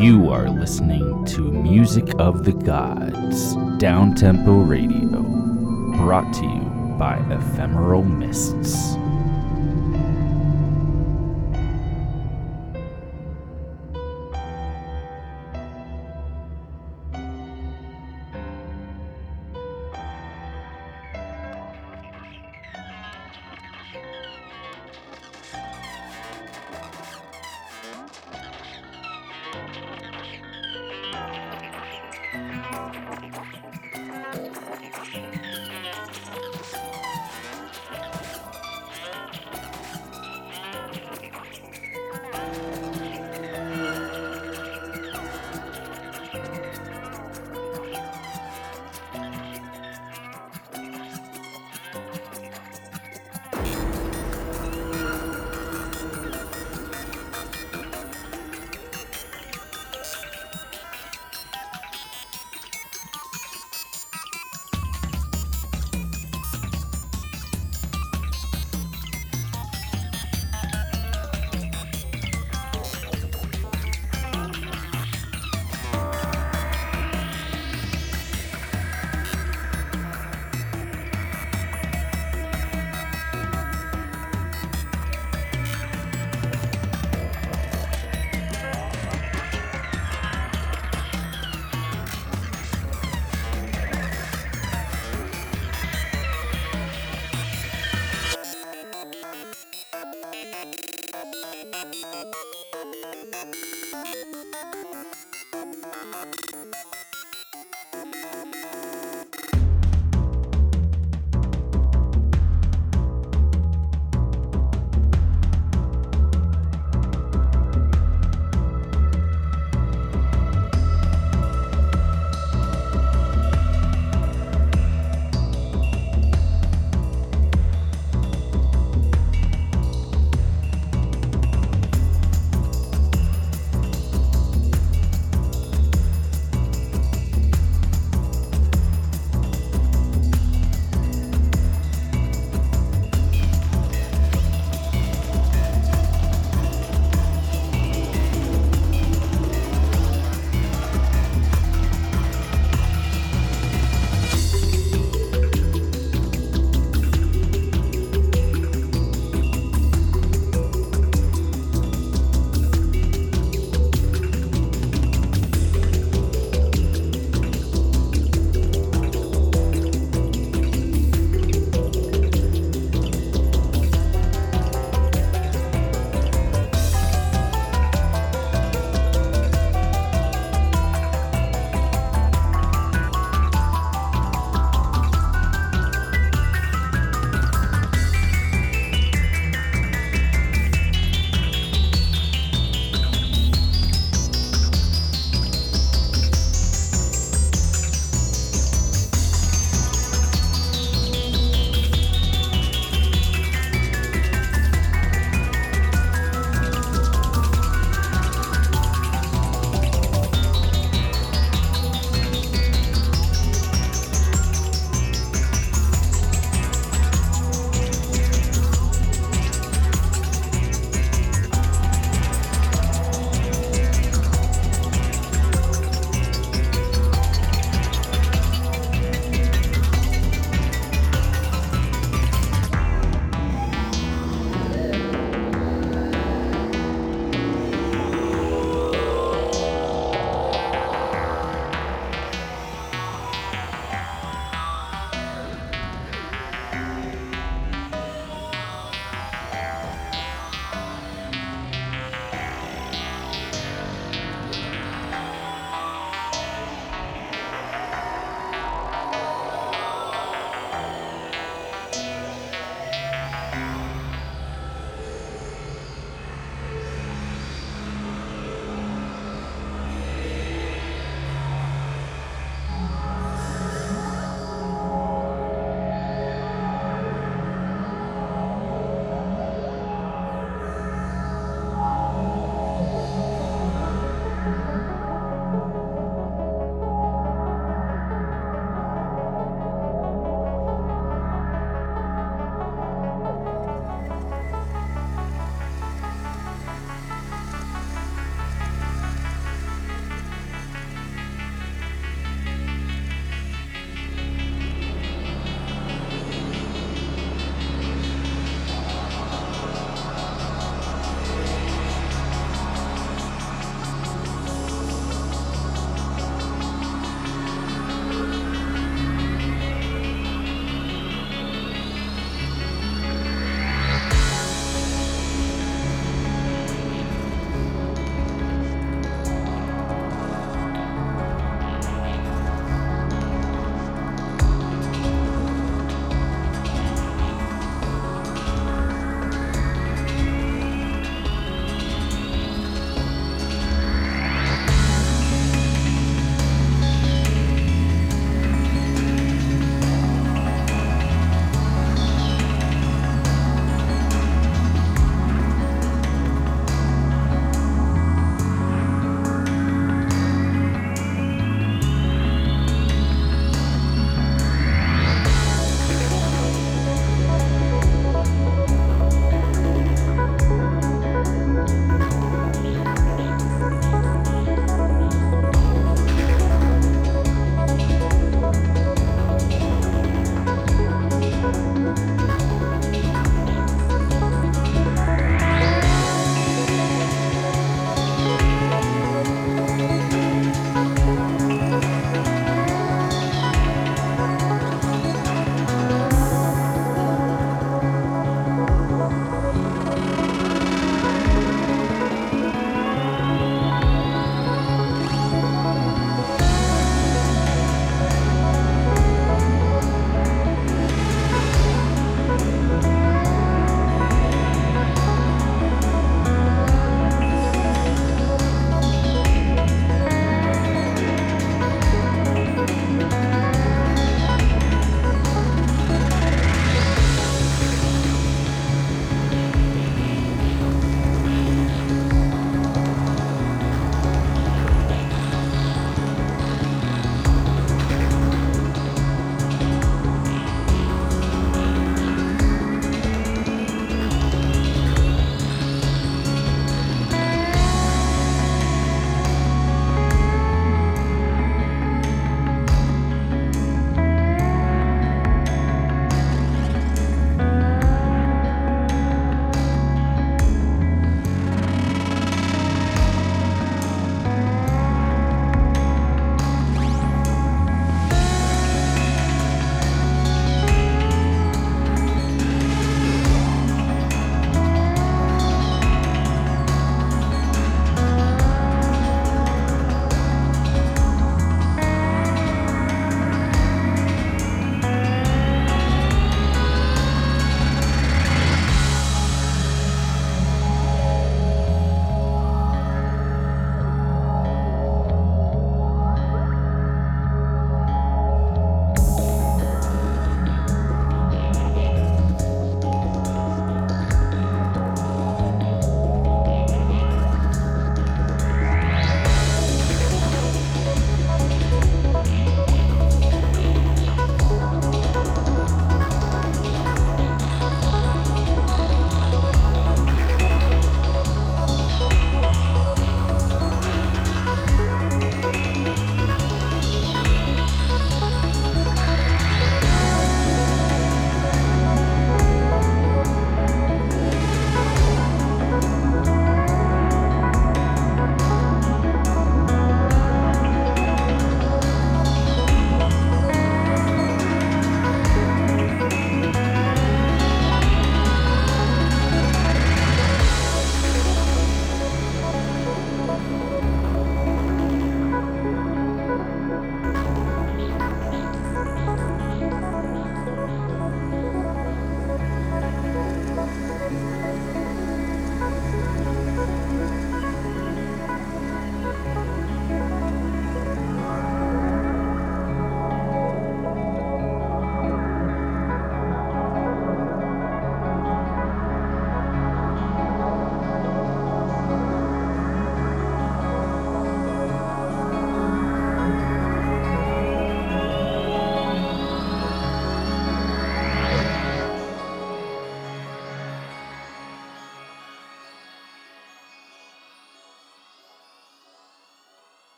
You are listening to Music of the Gods, Downtempo Radio, brought to you by Ephemeral Mists. Thank you.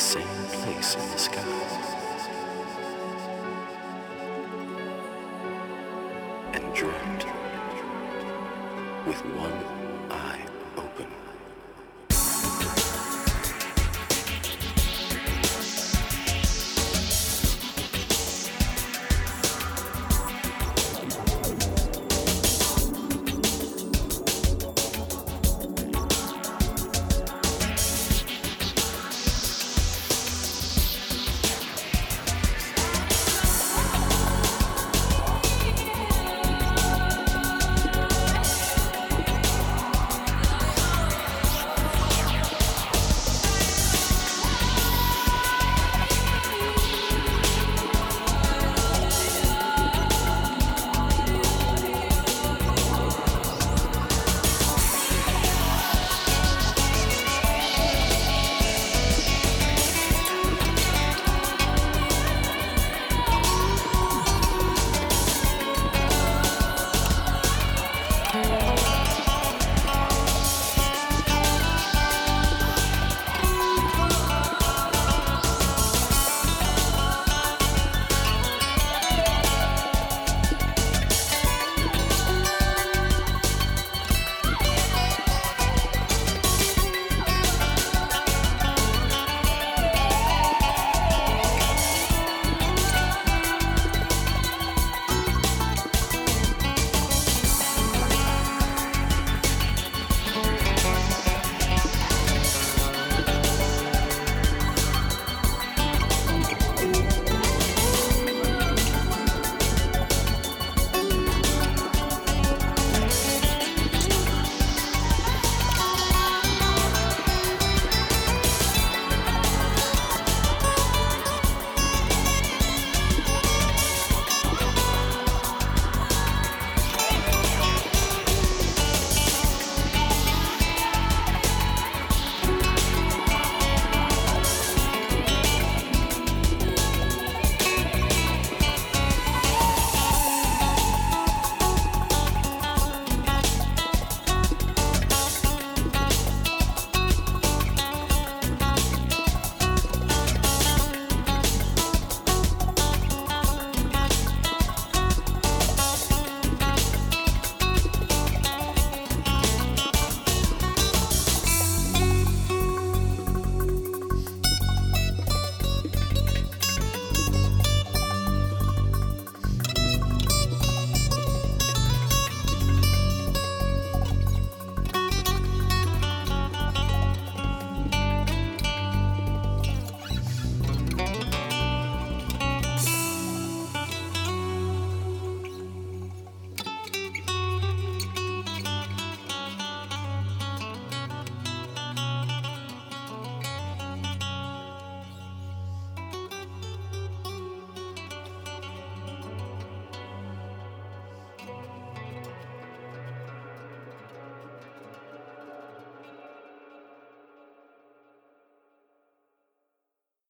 same place in the sky.